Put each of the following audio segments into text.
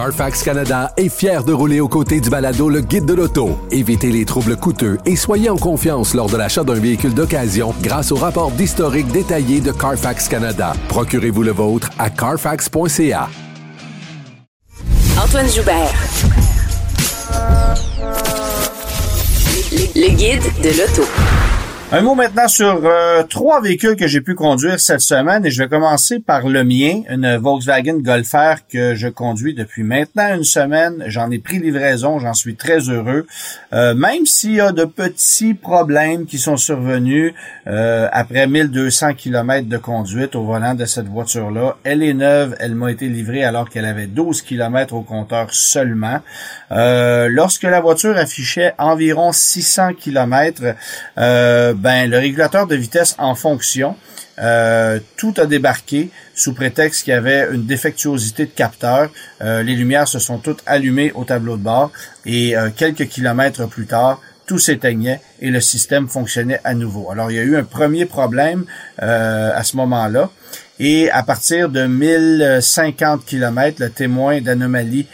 Carfax Canada est fier de rouler aux côtés du balado Le Guide de l'auto. Évitez les troubles coûteux et soyez en confiance lors de l'achat d'un véhicule d'occasion grâce au rapport d'historique détaillé de Carfax Canada. Procurez-vous le vôtre à carfax.ca. Antoine Joubert. Le guide de l'auto. Un mot maintenant sur euh, trois véhicules que j'ai pu conduire cette semaine et je vais commencer par le mien, une Volkswagen Golf R que je conduis depuis maintenant une semaine. J'en ai pris livraison, j'en suis très heureux. Euh, même s'il y a de petits problèmes qui sont survenus euh, après 1200 km de conduite au volant de cette voiture-là. Elle est neuve, elle m'a été livrée alors qu'elle avait 12 km au compteur seulement. lorsque la voiture affichait environ 600 km, ben le régulateur de vitesse en fonction, euh, tout a débarqué sous prétexte qu'il y avait une défectuosité de capteur. Euh, les lumières se sont toutes allumées au tableau de bord et euh, quelques kilomètres plus tard, tout s'éteignait et le système fonctionnait à nouveau. Alors il y a eu un premier problème à ce moment-là et à partir de 1050 km, le témoin d'anomalie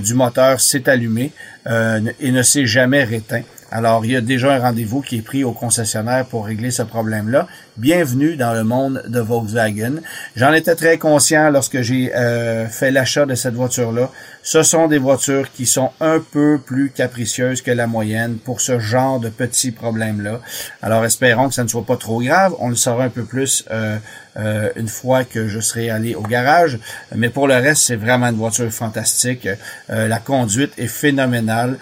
du moteur s'est allumé et ne s'est jamais réteint. Alors, il y a déjà un rendez-vous qui est pris au concessionnaire pour régler ce problème-là. Bienvenue dans le monde de Volkswagen. J'en étais très conscient lorsque j'ai euh, fait l'achat de cette voiture-là. Ce sont des voitures qui sont un peu plus capricieuses que la moyenne pour ce genre de petits problèmes-là. Alors, espérons que ça ne soit pas trop grave. On le saura un peu plus euh, euh, une fois que je serai allé au garage. Mais pour le reste, c'est vraiment une voiture fantastique. la conduite est phénoménale.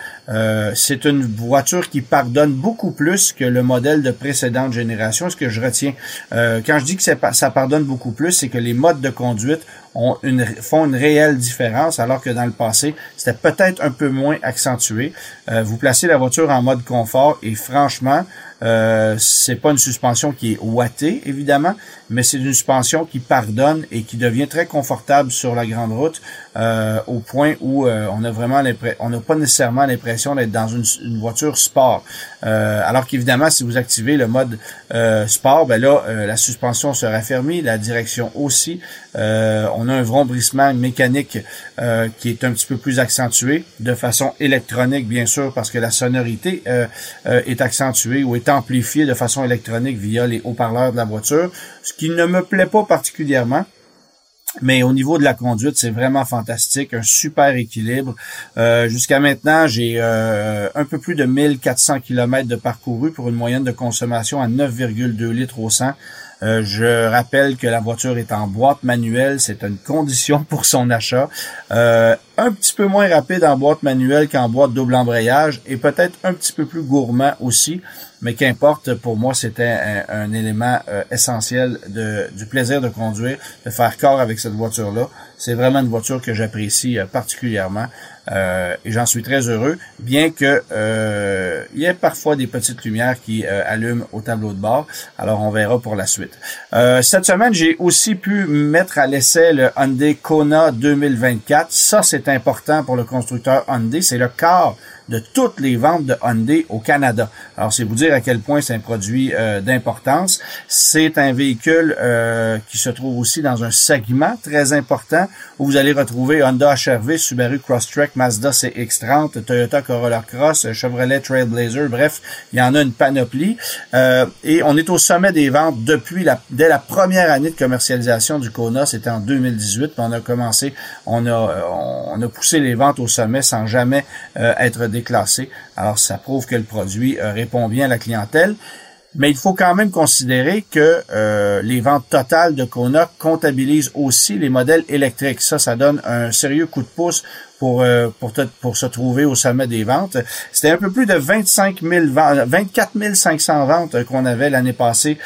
c'est une voiture qui pardonne beaucoup plus que le modèle de précédente génération. Ce que je retiens, euh, quand je dis que ça pardonne beaucoup plus, c'est que les modes de conduite une, font une réelle différence, alors que dans le passé, c'était peut-être un peu moins accentué. Euh, vous placez la voiture en mode confort et franchement, euh, c'est pas une suspension qui est ouatée, évidemment, mais c'est une suspension qui pardonne et qui devient très confortable sur la grande route euh, au point où euh, on a vraiment on n'a pas nécessairement l'impression d'être dans une, voiture sport. Alors qu'évidemment, si vous activez le mode sport, ben là, la suspension se raffermit, la direction aussi. A un vrombrissement mécanique qui est un petit peu plus accentué, de façon électronique, bien sûr, parce que la sonorité est accentuée ou est amplifié de façon électronique via les haut-parleurs de la voiture, ce qui ne me plaît pas particulièrement. Mais au niveau de la conduite, c'est vraiment fantastique, un super équilibre. Euh, jusqu'à maintenant, j'ai euh, un peu plus de 1400 km de parcouru pour une moyenne de consommation à 9,2 litres au 100. Euh, je rappelle que la voiture est en boîte manuelle, c'est une condition pour son achat. un petit peu moins rapide en boîte manuelle qu'en boîte double embrayage et peut-être un petit peu plus gourmand aussi mais qu'importe, pour moi, c'était un, élément euh, essentiel du plaisir de conduire, de faire corps avec cette voiture-là. C'est vraiment une voiture que j'apprécie euh, particulièrement euh, et j'en suis très heureux, bien que il y ait parfois des petites lumières qui allument au tableau de bord. Alors, on verra pour la suite. cette semaine, j'ai aussi pu mettre à l'essai le Hyundai Kona 2024. Ça, c'est important pour le constructeur Hyundai. C'est le quart de toutes les ventes de Hyundai au Canada. Alors, c'est vous dire à quel point c'est un produit euh, d'importance. C'est un véhicule euh, qui se trouve aussi dans un segment très important où vous allez retrouver Honda HRV, Subaru Crosstrek, Mazda CX-30, Toyota Corolla Cross, Chevrolet Trailblazer, bref, il y en a une panoplie. Euh, et on est au sommet des ventes depuis la, dès la première année de commercialisation du Kona, c'était en 2018, on a commencé, on a, on a poussé les ventes au sommet sans jamais être Alors, ça prouve que le produit euh, répond bien à la clientèle. Mais il faut quand même considérer que euh, les ventes totales de Kona comptabilisent aussi les modèles électriques. Ça, ça donne un sérieux coup de pouce pour, euh, pour se trouver au sommet des ventes. C'était un peu plus de 25 000 24 500 ventes qu'on avait l'année passée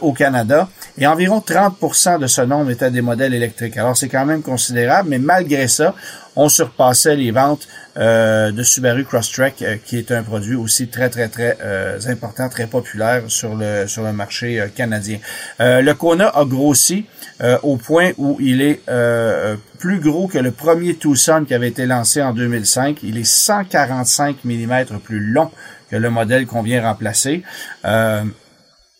au Canada. Et environ 30% de ce nombre étaient des modèles électriques. Alors, c'est quand même considérable, mais malgré ça, on surpassait les ventes euh, de Subaru Crosstrek, euh, qui est un produit aussi très, très, très euh, important, très populaire sur le, sur le marché canadien. le Kona a grossi au point où il est plus gros que le premier Tucson qui avait été lancé en 2005. Il est 145 mm plus long que le modèle qu'on vient remplacer.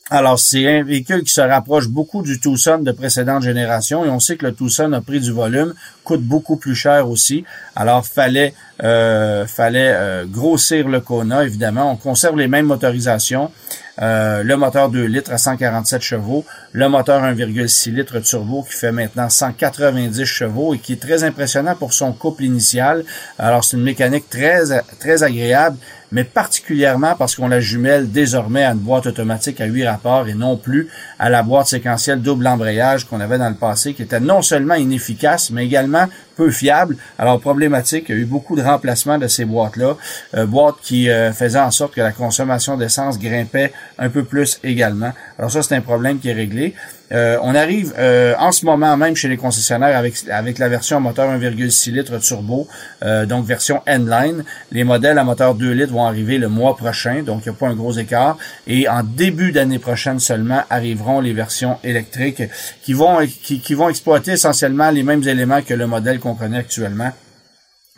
Alors, c'est un véhicule qui se rapproche beaucoup du Tucson de précédente génération et on sait que le Tucson a pris du volume, coûte beaucoup plus cher aussi. Alors, fallait euh, fallait euh, grossir le Kona, évidemment. On conserve les mêmes motorisations. Euh, le moteur 2 litres à 147 chevaux, le moteur 1,6 litres turbo qui fait maintenant 190 chevaux et qui est très impressionnant pour son couple initial. Alors c'est une mécanique très très agréable, mais particulièrement parce qu'on la jumelle désormais à une boîte automatique à 8 rapports et non plus à la boîte séquentielle double embrayage qu'on avait dans le passé, qui était non seulement inefficace, mais également peu fiable. Alors problématique, il y a eu beaucoup de remplacements de ces boîtes-là, euh, boîtes qui euh, faisaient en sorte que la consommation d'essence grimpait un peu plus également. Alors ça, c'est un problème qui est réglé. Euh, on arrive en ce moment même chez les concessionnaires avec, avec la version moteur 1,6 litres turbo, donc version N-Line. Les modèles à moteur 2 litres vont arriver le mois prochain, donc il n'y a pas un gros écart. Et en début d'année prochaine seulement arriveront les versions électriques qui vont, qui vont exploiter essentiellement les mêmes éléments que le modèle qu'on connaît actuellement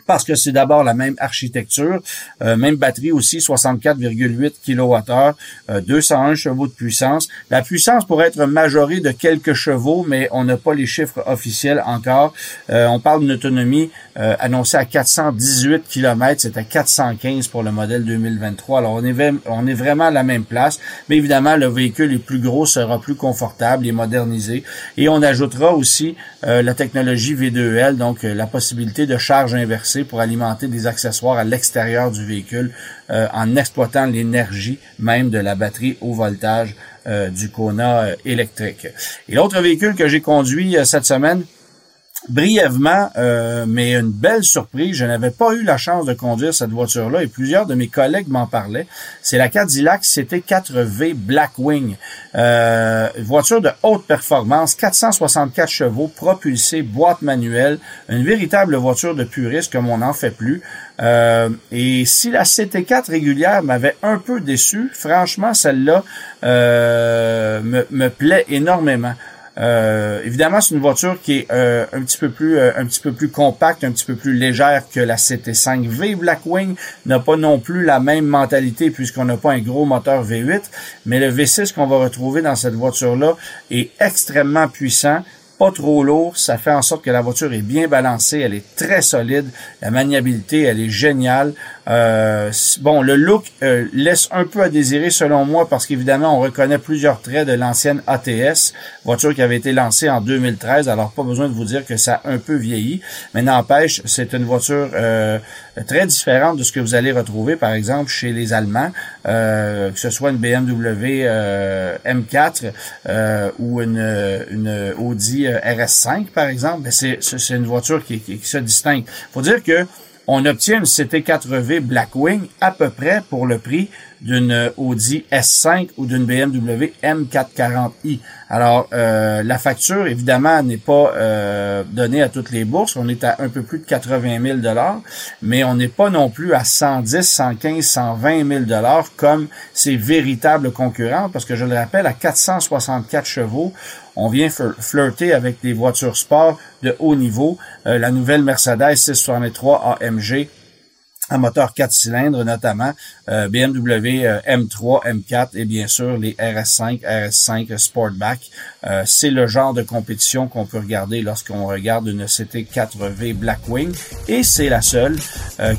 parce que c'est d'abord la même architecture, euh, même batterie aussi, 64,8 kWh, 201 chevaux de puissance. La puissance pourrait être majorée de quelques chevaux, mais on n'a pas les chiffres officiels encore. Euh, on parle d'une autonomie euh, annoncée à 418 km, c'est à 415 pour le modèle 2023. Alors on est, on est vraiment à la même place, mais évidemment le véhicule est plus gros, sera plus confortable et modernisé. Et on ajoutera aussi la technologie V2L, donc la possibilité de charge inversée pour alimenter des accessoires à l'extérieur du véhicule euh, en exploitant l'énergie même de la batterie au voltage euh, du Kona euh, électrique. Et l'autre véhicule que j'ai conduit cette semaine, brièvement, euh, mais une belle surprise. Je n'avais pas eu la chance de conduire cette voiture-là et plusieurs de mes collègues m'en parlaient. C'est la Cadillac CT4V Blackwing. Euh, voiture de haute performance, 464 chevaux, propulsée, boîte manuelle, une véritable voiture de puriste comme on n'en fait plus. Euh, et si la CT4 régulière m'avait un peu déçu, franchement, celle-là euh, me, me plaît énormément. Euh, évidemment, c'est une voiture qui est euh, un petit peu plus euh, un petit peu plus compacte, un petit peu plus légère que la CT5V. Blackwing n'a pas non plus la même mentalité puisqu'on n'a pas un gros moteur V8, mais le V6 qu'on va retrouver dans cette voiture-là est extrêmement puissant pas trop lourd, ça fait en sorte que la voiture est bien balancée, elle est très solide, la maniabilité, elle est géniale. Euh, bon, le look euh, laisse un peu à désirer selon moi parce qu'évidemment, on reconnaît plusieurs traits de l'ancienne ATS, voiture qui avait été lancée en 2013, alors pas besoin de vous dire que ça a un peu vieilli, mais n'empêche, c'est une voiture euh, très différente de ce que vous allez retrouver, par exemple, chez les Allemands, que ce soit une BMW M4 ou une, une Audi RS5, par exemple, ben, c'est une voiture qui, qui, qui se distingue. faut dire que on obtient une CT4V Blackwing à peu près pour le prix d'une Audi S5 ou d'une BMW M440i. Alors, euh, la facture, évidemment, n'est pas euh, donnée à toutes les bourses. On est à un peu plus de 80 000 mais on n'est pas non plus à 110, 115, 120 000 comme ses véritables concurrents, parce que je le rappelle, à 464 chevaux, on vient flirter avec des voitures sport de haut niveau. Euh, la nouvelle Mercedes 663 AMG un moteur 4 cylindres notamment, euh, BMW euh, M3, M4 et bien sûr les RS5, RS5 Sportback. Euh, c'est le genre de compétition qu'on peut regarder lorsqu'on regarde une CT4V Blackwing et c'est la seule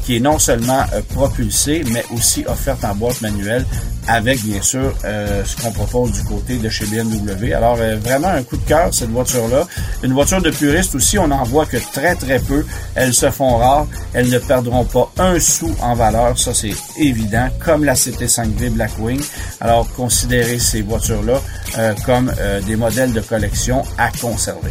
qui est non seulement propulsée mais aussi offerte en boîte manuelle avec bien sûr ce qu'on propose du côté de chez BMW. Alors vraiment un coup de cœur cette voiture-là. Une voiture de puriste aussi, on n'en voit que très très peu. Elles se font rares, elles ne perdront pas un sous en valeur, ça c'est évident, comme la CT5V Blackwing. Alors considérez ces voitures-là euh, comme euh, des modèles de collection à conserver.